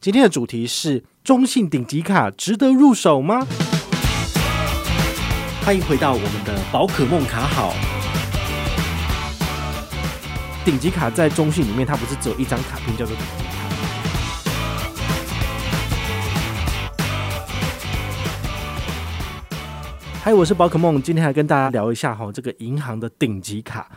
今天的主题是中信顶级卡值得入手吗？欢迎回到我们的宝可梦卡好。顶级卡在中信里面，它不是只有一张卡片叫做顶级卡。嗨，我是宝可梦，今天来跟大家聊一下哈，这个银行的顶级卡。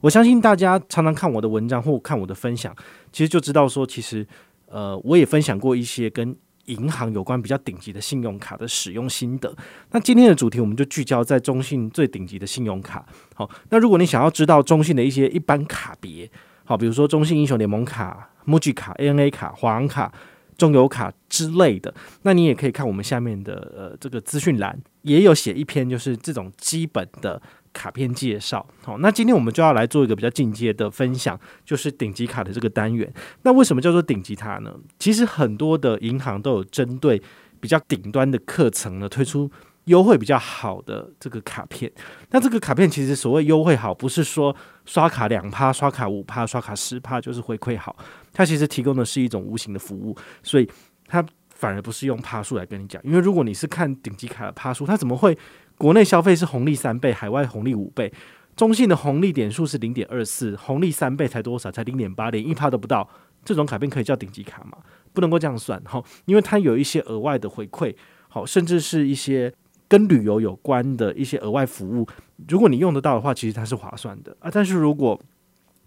我相信大家常常看我的文章或看我的分享，其实就知道说，其实。呃，我也分享过一些跟银行有关比较顶级的信用卡的使用心得。那今天的主题，我们就聚焦在中信最顶级的信用卡。好，那如果你想要知道中信的一些一般卡别，好，比如说中信英雄联盟卡、MUJI 卡、ANA 卡、华航卡、中油卡之类的，那你也可以看我们下面的呃这个资讯栏，也有写一篇就是这种基本的。卡片介绍，好，那今天我们就要来做一个比较进阶的分享，就是顶级卡的这个单元。那为什么叫做顶级卡呢？其实很多的银行都有针对比较顶端的课程呢，推出优惠比较好的这个卡片。那这个卡片其实所谓优惠好，不是说刷卡两趴、刷卡五趴、刷卡十趴就是回馈好，它其实提供的是一种无形的服务，所以它反而不是用趴数来跟你讲。因为如果你是看顶级卡的趴数，它怎么会？国内消费是红利三倍，海外红利五倍。中信的红利点数是零点二四，红利三倍才多少？才零点八，连一趴都不到。这种卡片可以叫顶级卡吗？不能够这样算哈，因为它有一些额外的回馈，好，甚至是一些跟旅游有关的一些额外服务。如果你用得到的话，其实它是划算的啊。但是如果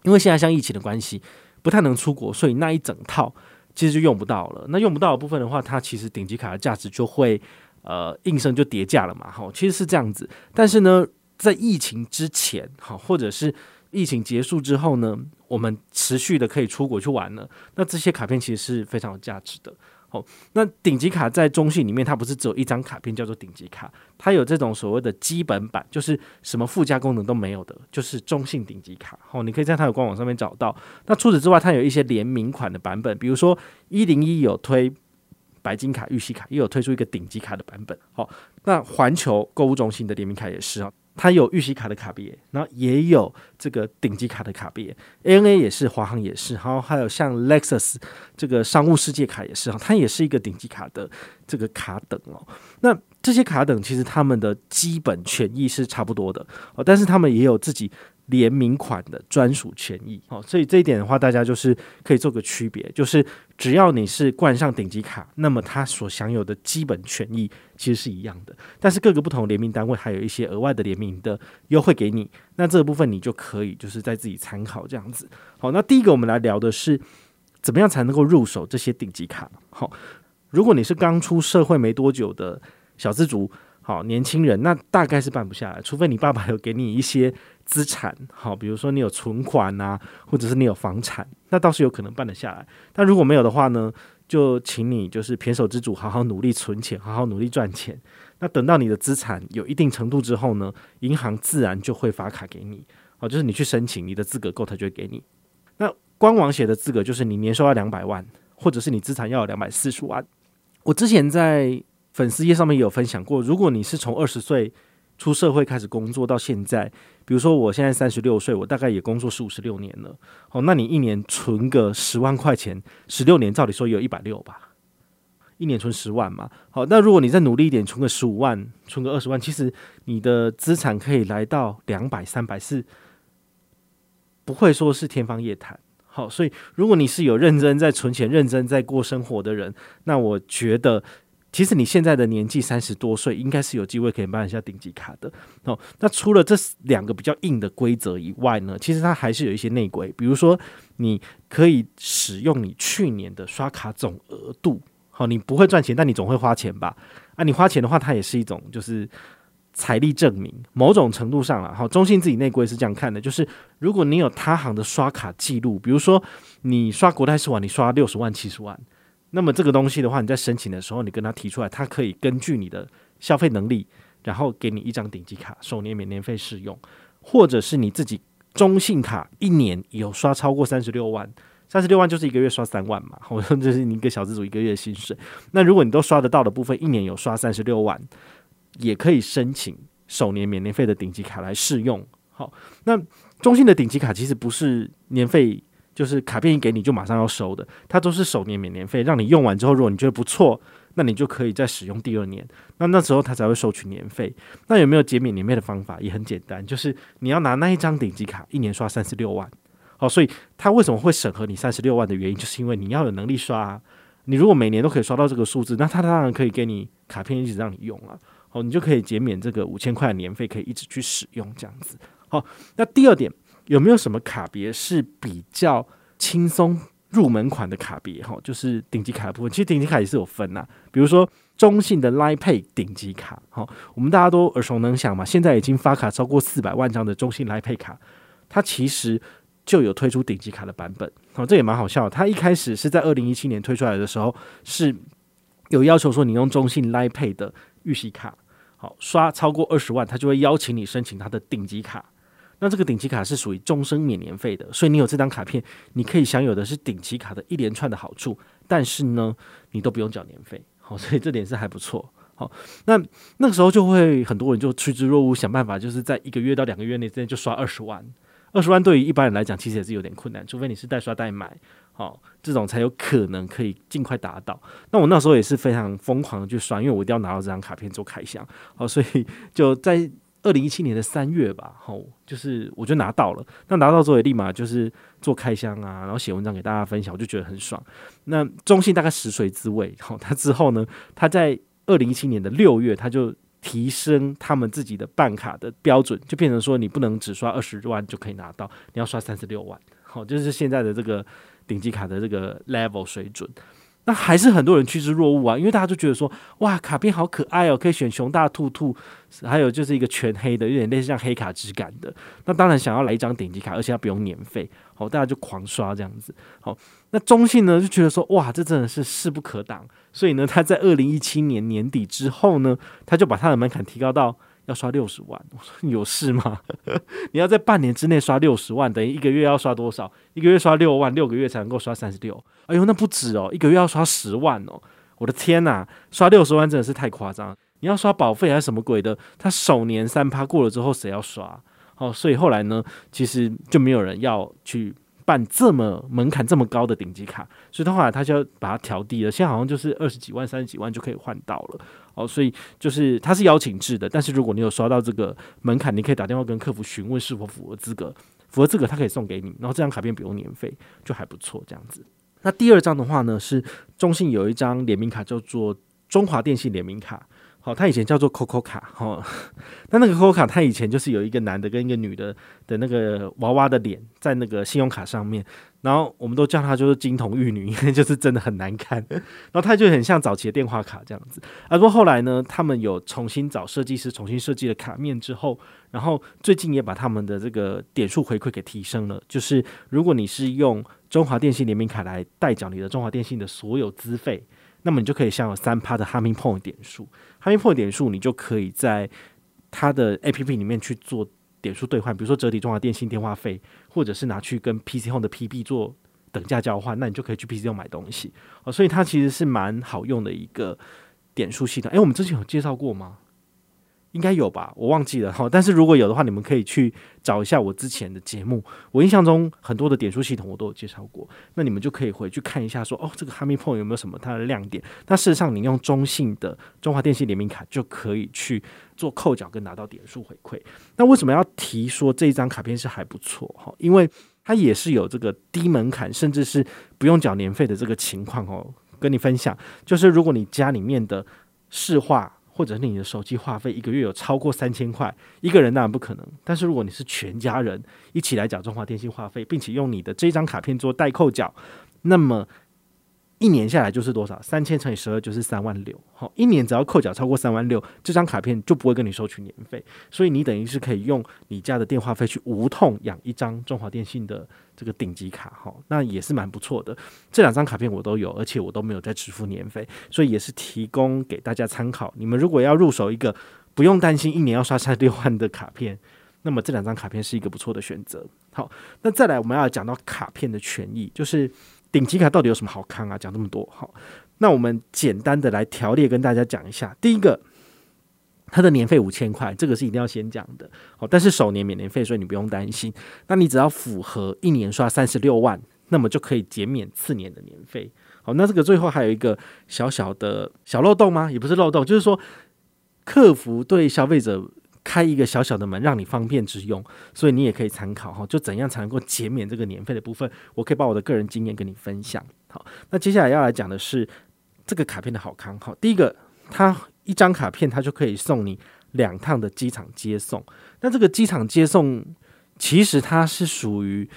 因为现在像疫情的关系，不太能出国，所以那一整套其实就用不到了。那用不到的部分的话，它其实顶级卡的价值就会。呃，应声就跌价了嘛，哈，其实是这样子。但是呢，在疫情之前，哈，或者是疫情结束之后呢，我们持续的可以出国去玩了。那这些卡片其实是非常有价值的。哦，那顶级卡在中信里面，它不是只有一张卡片叫做顶级卡，它有这种所谓的基本版，就是什么附加功能都没有的，就是中信顶级卡。好，你可以在它的官网上面找到。那除此之外，它有一些联名款的版本，比如说一零一有推。白金卡、玉玺卡也有推出一个顶级卡的版本。好，那环球购物中心的联名卡也是啊，它有预习卡的卡别，然后也有这个顶级卡的卡别。ANA 也是，华航也是，然后还有像 Lexus 这个商务世界卡也是哈，它也是一个顶级卡的这个卡等哦。那这些卡等其实他们的基本权益是差不多的哦，但是他们也有自己。联名款的专属权益，好，所以这一点的话，大家就是可以做个区别，就是只要你是冠上顶级卡，那么它所享有的基本权益其实是一样的，但是各个不同联名单位还有一些额外的联名的优惠给你，那这个部分你就可以就是在自己参考这样子。好，那第一个我们来聊的是怎么样才能够入手这些顶级卡。好，如果你是刚出社会没多久的小资族，好，年轻人，那大概是办不下来，除非你爸爸有给你一些。资产好，比如说你有存款、啊，或者是你有房产，那倒是有可能办得下来。但如果没有的话呢，就请你就是胼手之主，好好努力存钱，好好努力赚钱。那等到你的资产有一定程度之后呢，银行自然就会发卡给你。哦，就是你去申请，你的资格够，他就会给你。那官网写的资格就是你年收要两百万，或者是你资产要有两百四十万。我之前在粉丝页上面也有分享过，如果你是从二十岁。出社会开始工作到现在，比如说我现在三十六岁，我大概也工作十五十六年了。好，那你一年存个十万块钱，十六年照理说有一百六吧？一年存十万嘛。好，那如果你再努力一点，存个十五万，存个二十万，其实你的资产可以来到两百、三百，是不会说是天方夜谭。好，所以如果你是有认真在存钱、认真在过生活的人，那我觉得。其实你现在的年纪三十多岁，应该是有机会可以办一下顶级卡的哦。那除了这两个比较硬的规则以外呢，其实它还是有一些内规，比如说你可以使用你去年的刷卡总额度。好，你不会赚钱，但你总会花钱吧？啊，你花钱的话，它也是一种就是财力证明。某种程度上了，好，中信自己内规是这样看的，就是如果你有他行的刷卡记录，比如说你刷国泰世华，你刷六十万、七十万。那么这个东西的话，你在申请的时候，你跟他提出来，他可以根据你的消费能力，然后给你一张顶级卡，首年免年费试用，或者是你自己中信卡一年有刷超过三十六万，三十六万就是一个月刷三万嘛，我说这是你一个小资族一个月薪水。那如果你都刷得到的部分，一年有刷三十六万，也可以申请首年免年费的顶级卡来试用。好，那中信的顶级卡其实不是年费就是卡片一给你就马上要收的，它都是首年免年费，让你用完之后，如果你觉得不错，那你就可以再使用第二年。那那时候它才会收取年费。那有没有减免年费的方法？也很简单，就是你要拿那一张顶级卡，一年刷三十六万。好，所以他为什么会审核你三十六万的原因，就是因为你要有能力刷。你如果每年都可以刷到这个数字，那他当然可以给你卡片一直让你用啊。好，你就可以减免这个五千块的年费，可以一直去使用这样子。好，那第二点。有没有什么卡别是比较轻松入门款的卡别？哈，就是顶级卡的部分。其实顶级卡也是有分呐，比如说中信的 Line Pay 顶级卡，哈，我们大家都耳熟能详嘛。现在已经发卡超过四百万张的中信 Line Pay 卡，它其实就有推出顶级卡的版本。好，这也蛮好笑。它一开始是在二零一七年推出来的时候，是有要求说你用中信 Line Pay 的预习卡，好，刷超过二十万，它就会邀请你申请它的顶级卡。那这个顶级卡是属于终身免年费的，所以你有这张卡片，你可以享有的是顶级卡的一连串的好处，但是呢，你都不用缴年费，好，所以这点是还不错，好，那那个时候就会很多人就趋之若鹜，想办法就是在一个月到两个月内之间就刷二十万，二十万对于一般人来讲其实也是有点困难，除非你是代刷代买，好，这种才有可能可以尽快达到。那我那时候也是非常疯狂的去刷，因为我一定要拿到这张卡片做开箱，好，所以就在。二零一七年的三月吧，吼，就是我就拿到了。那拿到之后也立马就是做开箱啊，然后写文章给大家分享，我就觉得很爽。那中信大概食髓知味，吼，他之后呢，他在二零一七年的六月，他就提升他们自己的办卡的标准，就变成说你不能只刷二十万就可以拿到，你要刷三十六万，好，就是现在的这个顶级卡的这个 level 水准。那还是很多人趋之若鹜啊，因为大家都觉得说，哇，卡片好可爱哦，可以选熊大兔兔，还有就是一个全黑的，有点类似像黑卡质感的。那当然想要来一张顶级卡，而且它不用年费，好，大家就狂刷这样子。好，那中信呢就觉得说，哇，这真的是势不可挡，所以呢，他在二零一七年年底之后呢，他就把他的门槛提高到。要刷六十万，我说有事吗？你要在半年之内刷六十万，等于一个月要刷多少？一个月刷六万，六个月才能够刷三十六。哎呦，那不止哦，一个月要刷十万哦！我的天哪，刷六十万真的是太夸张。你要刷保费还是什么鬼的？他首年三趴过了之后，谁要刷？哦，所以后来呢，其实就没有人要去办这么门槛这么高的顶级卡，所以他后来他就要把它调低了，现在好像就是二十几万、三十几万就可以换到了。哦，所以就是它是邀请制的，但是如果你有刷到这个门槛，你可以打电话跟客服询问是否符合资格，符合资格他可以送给你，然后这张卡片不用年费，就还不错这样子。那第二张的话呢，是中信有一张联名卡叫做中华电信联名卡。好，它以前叫做 COCO 卡，哈，那那个 COCO 卡，它以前就是有一个男的跟一个女的的那个娃娃的脸在那个信用卡上面，然后我们都叫它就是金童玉女，因为就是真的很难看，然后它就很像早期的电话卡这样子。啊，不过后来呢，他们有重新找设计师重新设计了卡面之后，然后最近也把他们的这个点数回馈给提升了，就是如果你是用中华电信联名卡来代缴你的中华电信的所有资费。那么你就可以享有三趴的 Humming Point 点数，Humming Point 点数你就可以在它的 APP 里面去做点数兑换，比如说折抵中华电信电话费，或者是拿去跟 PC Home 的 PB 做等价交换，那你就可以去 PC Home 买东西哦。所以它其实是蛮好用的一个点数系统。诶，我们之前有介绍过吗？应该有吧，我忘记了哈。但是如果有的话，你们可以去找一下我之前的节目。我印象中很多的点数系统我都有介绍过，那你们就可以回去看一下说，哦，这个哈密 Point 有没有什么它的亮点？那事实上，你用中信的中华电信联名卡就可以去做扣缴跟拿到点数回馈。那为什么要提说这一张卡片是还不错哈？因为它也是有这个低门槛，甚至是不用缴年费的这个情况哦。跟你分享，就是如果你家里面的市话。或者你的手机话费一个月有超过三千块，一个人当然不可能。但是如果你是全家人一起来缴中华电信话费，并且用你的这张卡片做代扣缴，那么。一年下来就是多少？三千乘以十二就是三万六。好，一年只要扣缴超过三万六，这张卡片就不会跟你收取年费。所以你等于是可以用你家的电话费去无痛养一张中华电信的这个顶级卡。哈，那也是蛮不错的。这两张卡片我都有，而且我都没有在支付年费，所以也是提供给大家参考。你们如果要入手一个不用担心一年要刷三六万的卡片，那么这两张卡片是一个不错的选择。好，那再来我们要讲到卡片的权益，就是。顶级卡到底有什么好看啊？讲这么多，好，那我们简单的来条列跟大家讲一下。第一个，它的年费五千块，这个是一定要先讲的。好，但是首年免年费，所以你不用担心。那你只要符合一年刷三十六万，那么就可以减免次年的年费。好，那这个最后还有一个小小的小漏洞吗？也不是漏洞，就是说客服对消费者开一个小小的门，让你方便之用，所以你也可以参考哈。就怎样才能够减免这个年费的部分，我可以把我的个人经验跟你分享。好，那接下来要来讲的是这个卡片的好康。好，第一个，它一张卡片它就可以送你两趟的机场接送。那这个机场接送其实它是属于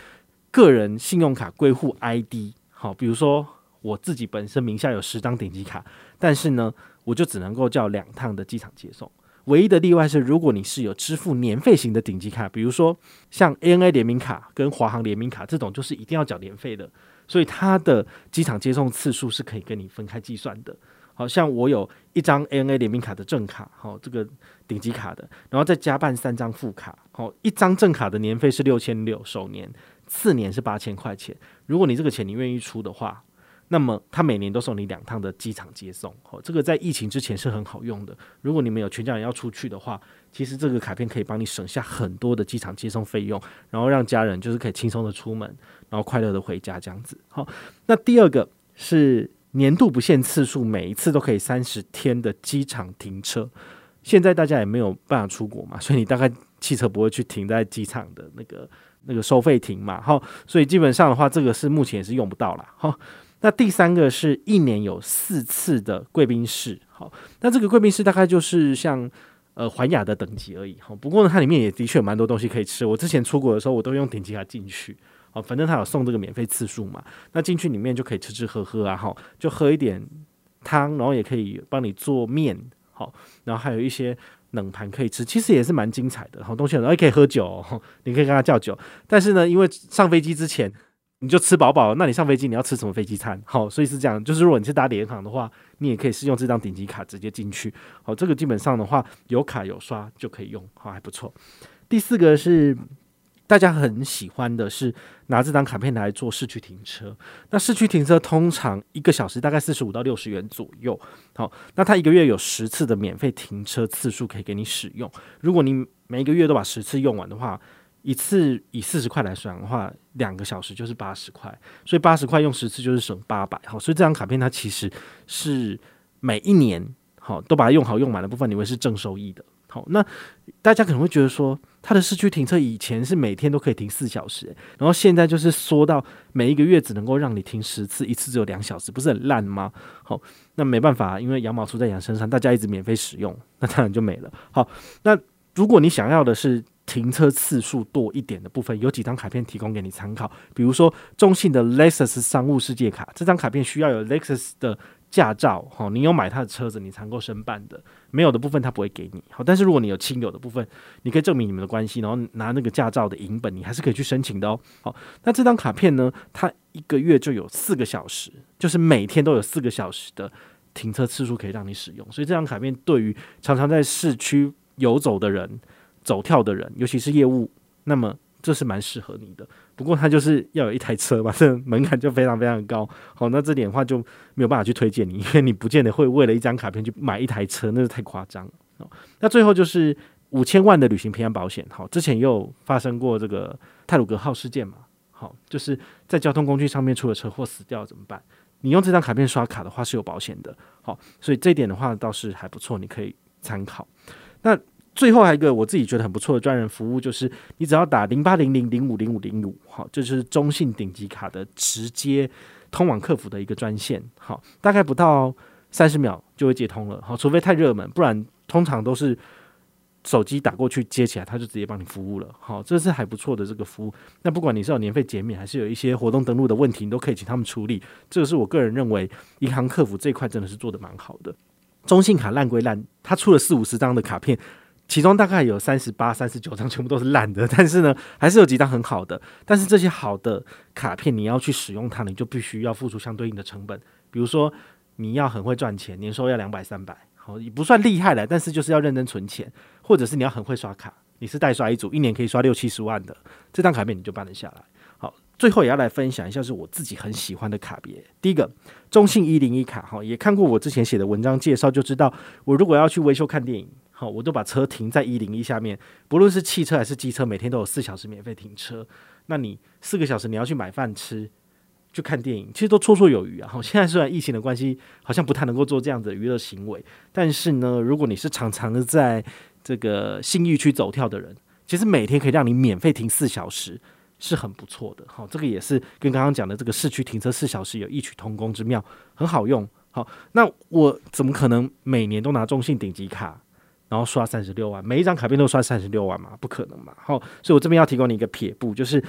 个人信用卡归户 ID。好，比如说我自己本身名下有十张顶级卡，但是呢，我就只能够叫两趟的机场接送。唯一的例外是，如果你是有支付年费型的顶级卡，比如说像 ANA 联名卡跟华航联名卡这种，就是一定要缴年费的。所以它的机场接送次数是可以跟你分开计算的。好像我有一张 ANA 联名卡的正卡，好，这个顶级卡的，然后再加办三张副卡，好，一张正卡的年费是六千六首年，次年是八千块钱。如果你这个钱你愿意出的话，那么他每年都送你两趟的机场接送，好，这个在疫情之前是很好用的。如果你们有全家人要出去的话，其实这个卡片可以帮你省下很多的机场接送费用，然后让家人就是可以轻松的出门。然后快乐的回家这样子，好。那第二个是年度不限次数，每一次都可以三十天的机场停车。现在大家也没有办法出国嘛，所以你大概汽车不会去停在机场的那个那个收费亭嘛，好。所以基本上的话，这个是目前也是用不到啦。好。那第三个是一年有四次的贵宾室，好。那这个贵宾室大概就是像呃环亚的等级而已，好。不过呢，它里面也的确有蛮多东西可以吃。我之前出国的时候，我都用顶级卡进去。好，反正他有送这个免费次数嘛，那进去里面就可以吃吃喝喝啊，好，就喝一点汤，然后也可以帮你做面，好，然后还有一些冷盘可以吃，其实也是蛮精彩的，好东西，然后也可以喝酒，你可以跟他叫酒，但是呢，因为上飞机之前你就吃饱饱，那你上飞机你要吃什么飞机餐？好，所以是这样，就是如果你是搭联航的话，你也可以是用这张顶级卡直接进去，好，这个基本上的话有卡有刷就可以用，好，还不错。第四个是。大家很喜欢的是拿这张卡片来做市区停车。那市区停车通常一个小时大概四十五到六十元左右。好，那它一个月有十次的免费停车次数可以给你使用。如果你每一个月都把十次用完的话，一次以四十块来算的话，两个小时就是八十块。所以八十块用十次就是省八百。好，所以这张卡片它其实是每一年好都把它用好用满的部分，你会是正收益的。好，那大家可能会觉得说，它的市区停车以前是每天都可以停四小时，然后现在就是缩到每一个月只能够让你停十次，一次只有两小时，不是很烂吗？好，那没办法，因为羊毛出在羊身上，大家一直免费使用，那当然就没了。好，那如果你想要的是停车次数多一点的部分，有几张卡片提供给你参考，比如说中信的 Lexus 商务世界卡，这张卡片需要有 Lexus 的。驾照，好，你有买他的车子，你才能够申办的。没有的部分，他不会给你。好，但是如果你有亲友的部分，你可以证明你们的关系，然后拿那个驾照的影本，你还是可以去申请的哦。好，那这张卡片呢，它一个月就有四个小时，就是每天都有四个小时的停车次数可以让你使用。所以这张卡片对于常常在市区游走的人、走跳的人，尤其是业务，那么这是蛮适合你的。不过他就是要有一台车嘛，这门槛就非常非常高。好，那这点的话就没有办法去推荐你，因为你不见得会为了一张卡片去买一台车，那是太夸张了。那最后就是五千万的旅行平安保险。好，之前也有发生过这个泰鲁阁号事件嘛。好，就是在交通工具上面出了车祸死掉怎么办？你用这张卡片刷卡的话是有保险的。好，所以这点的话倒是还不错，你可以参考。那最后还有一个我自己觉得很不错的专人服务，就是你只要打零八零零零五零五零五，好，这就是中信顶级卡的直接通往客服的一个专线，好，大概不到三十秒就会接通了，好，除非太热门，不然通常都是手机打过去接起来，他就直接帮你服务了，好，这是还不错的这个服务。那不管你是有年费减免，还是有一些活动登录的问题，你都可以请他们处理。这个是我个人认为银行客服这一块真的是做得蛮好的。中信卡烂归烂，他出了四五十张的卡片。其中大概有三十八、三十九张全部都是烂的，但是呢，还是有几张很好的。但是这些好的卡片，你要去使用它，你就必须要付出相对应的成本。比如说，你要很会赚钱，年收要两百、三百，好，也不算厉害了，但是就是要认真存钱。或者是你要很会刷卡，你是代刷一组，一年可以刷六七十万的，这张卡片你就办得下来。好，最后也要来分享一下是我自己很喜欢的卡别。第一个，中信一零一卡，哈，也看过我之前写的文章介绍，就知道我如果要去维修看电影。好，我都把车停在一零一下面，不论是汽车还是机车，每天都有四小时免费停车。那你四个小时你要去买饭吃，去看电影，其实都绰绰有余啊。好现在虽然疫情的关系，好像不太能够做这样子的娱乐行为，但是呢，如果你是常常的在这个信义区走跳的人，其实每天可以让你免费停四小时，是很不错的。好，这个也是跟刚刚讲的这个市区停车四小时有异曲同工之妙，很好用。好，那我怎么可能每年都拿中信顶级卡，然后刷三十六万，每一张卡片都刷三十六万嘛？不可能嘛？好，所以我这边要提供你一个撇步，就是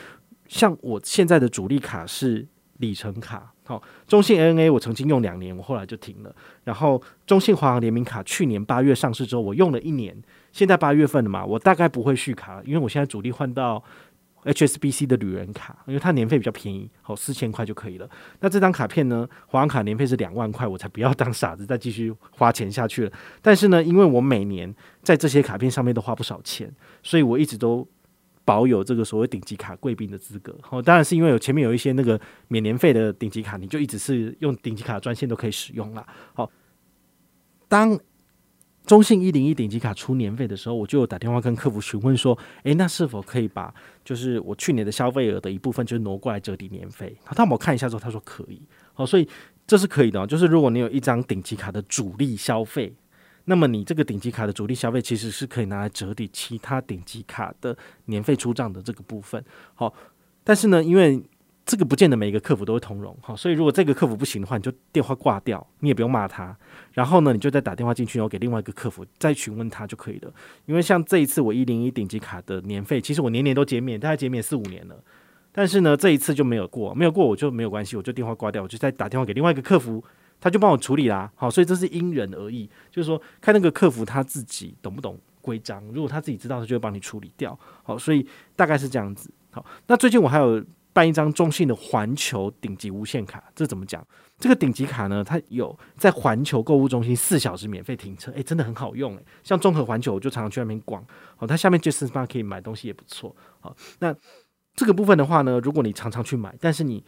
像我现在的主力卡是里程卡。好，中信 ANA 我曾经用两年，我后来就停了。然后中信华航联名卡去年八月上市之后，我用了一年，现在八月份了嘛，我大概不会续卡，因为我现在主力换到。HSBC 的旅人卡，因为它年费比较便宜，好四千块就可以了。那这张卡片呢，华航卡年费是两万块，我才不要当傻子再继续花钱下去了。但是呢，因为我每年在这些卡片上面都花不少钱，所以我一直都保有这个所谓顶级卡贵宾的资格。好，当然是因为有前面有一些那个免年费的顶级卡，你就一直是用顶级卡专线都可以使用了。好，当。中信一零一顶级卡出年费的时候，我就打电话跟客服询问说：“诶，那是否可以把就是我去年的消费额的一部分，就挪过来折抵年费？”他帮我看一下之后，他说可以。好，所以这是可以的。就是如果你有一张顶级卡的主力消费，那么你这个顶级卡的主力消费其实是可以拿来折抵其他顶级卡的年费出账的这个部分。好，但是呢，因为这个不见得每一个客服都会通融，好，所以如果这个客服不行的话，你就电话挂掉，你也不用骂他，然后呢，你就再打电话进去，然后给另外一个客服再询问他就可以了。因为像这一次我一零一顶级卡的年费，其实我年年都减免，大概减免四五年了，但是呢，这一次就没有过，没有过我就没有关系，我就电话挂掉，我就再打电话给另外一个客服，他就帮我处理啦。好，所以这是因人而异，就是说看那个客服他自己懂不懂规章，如果他自己知道，他就会帮你处理掉。好，所以大概是这样子。好，那最近我还有。办一张中信的环球顶级无限卡，这怎么讲？这个顶级卡呢，它有在环球购物中心四小时免费停车，诶，真的很好用诶。像综合环球，我就常常去那边逛。好，它下面 Just Bar 可以买东西也不错。好，那这个部分的话呢，如果你常常去买，但是你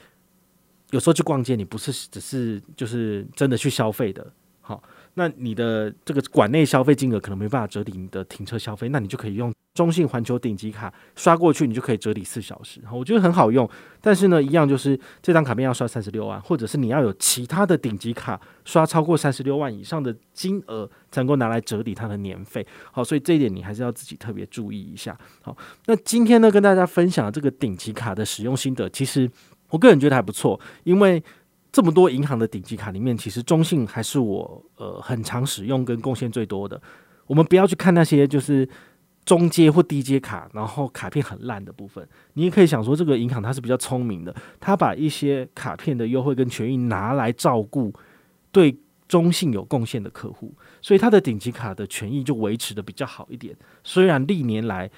有时候去逛街，你不是只是就是真的去消费的，好，那你的这个馆内消费金额可能没办法折抵你的停车消费，那你就可以用。中信环球顶级卡刷过去，你就可以折抵四小时，我觉得很好用。但是呢，一样就是这张卡片要刷三十六万，或者是你要有其他的顶级卡刷超过三十六万以上的金额，才能够拿来折抵它的年费。好，所以这一点你还是要自己特别注意一下。好，那今天呢，跟大家分享这个顶级卡的使用心得，其实我个人觉得还不错，因为这么多银行的顶级卡里面，其实中信还是我呃很常使用跟贡献最多的。我们不要去看那些就是。中阶或低阶卡，然后卡片很烂的部分，你也可以想说，这个银行它是比较聪明的，它把一些卡片的优惠跟权益拿来照顾对中信有贡献的客户，所以它的顶级卡的权益就维持得比较好一点。虽然历年来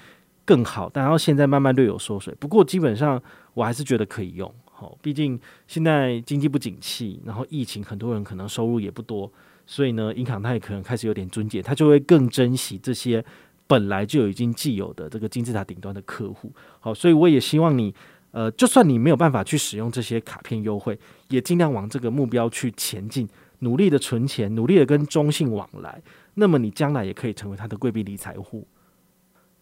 更好，但然后现在慢慢略有缩水，不过基本上我还是觉得可以用。好，毕竟现在经济不景气，然后疫情，很多人可能收入也不多，所以呢，银行它也可能开始有点樽颈，它就会更珍惜这些。本来就已经既有的这个金字塔顶端的客户，好，所以我也希望你，呃，就算你没有办法去使用这些卡片优惠，也尽量往这个目标去前进，努力的存钱，努力的跟中信往来，那么你将来也可以成为他的贵宾理财户。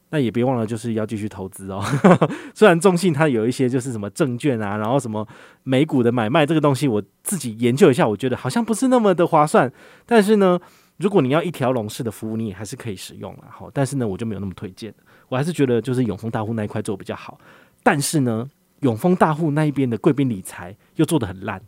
那也别忘了，就是要继续投资哦。虽然中信它有一些就是什么证券啊，然后什么美股的买卖这个东西，我自己研究一下，我觉得好像不是那么的划算，但是呢。如果你要一条龙式的服务，你也还是可以使用了，好，但是呢，我就没有那么推荐，我还是觉得就是永丰大户那一块做比较好。但是呢，永丰大户那一边的贵宾理财又做得很烂，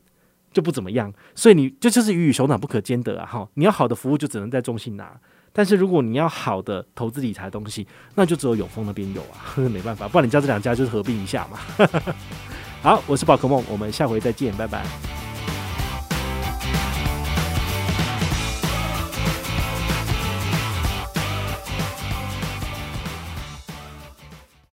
就不怎么样。所以你这就，就是鱼与熊掌不可兼得啊！哈，你要好的服务就只能在中信拿，但是如果你要好的投资理财东西，那就只有永丰那边有啊，没办法，不然你叫这两家就是合并一下嘛。好，我是宝可梦，我们下回再见，拜拜。